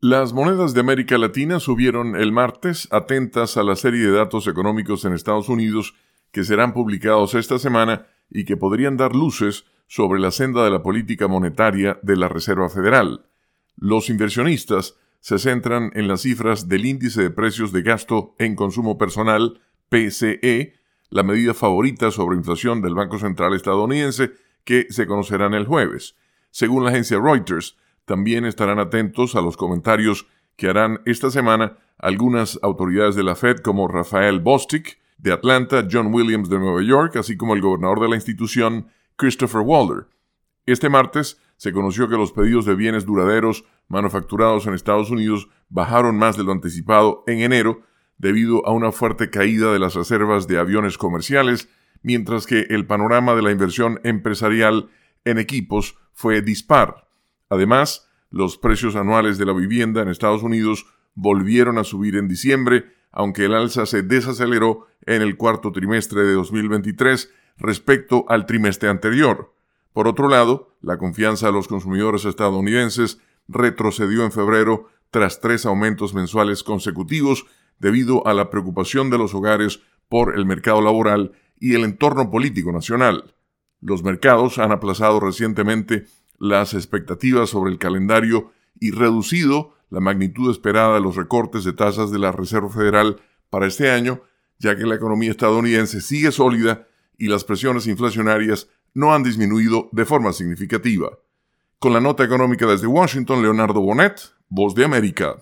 Las monedas de América Latina subieron el martes, atentas a la serie de datos económicos en Estados Unidos que serán publicados esta semana y que podrían dar luces sobre la senda de la política monetaria de la Reserva Federal. Los inversionistas se centran en las cifras del índice de precios de gasto en consumo personal, PCE, la medida favorita sobre inflación del Banco Central estadounidense, que se conocerán el jueves. Según la agencia Reuters, también estarán atentos a los comentarios que harán esta semana algunas autoridades de la Fed como Rafael Bostic de Atlanta, John Williams de Nueva York, así como el gobernador de la institución, Christopher Waller. Este martes se conoció que los pedidos de bienes duraderos manufacturados en Estados Unidos bajaron más de lo anticipado en enero debido a una fuerte caída de las reservas de aviones comerciales, mientras que el panorama de la inversión empresarial en equipos fue dispar. Además, los precios anuales de la vivienda en Estados Unidos volvieron a subir en diciembre, aunque el alza se desaceleró en el cuarto trimestre de 2023 respecto al trimestre anterior. Por otro lado, la confianza de los consumidores estadounidenses retrocedió en febrero tras tres aumentos mensuales consecutivos debido a la preocupación de los hogares por el mercado laboral y el entorno político nacional. Los mercados han aplazado recientemente las expectativas sobre el calendario y reducido la magnitud esperada de los recortes de tasas de la Reserva Federal para este año, ya que la economía estadounidense sigue sólida y las presiones inflacionarias no han disminuido de forma significativa. Con la nota económica desde Washington, Leonardo Bonet, Voz de América.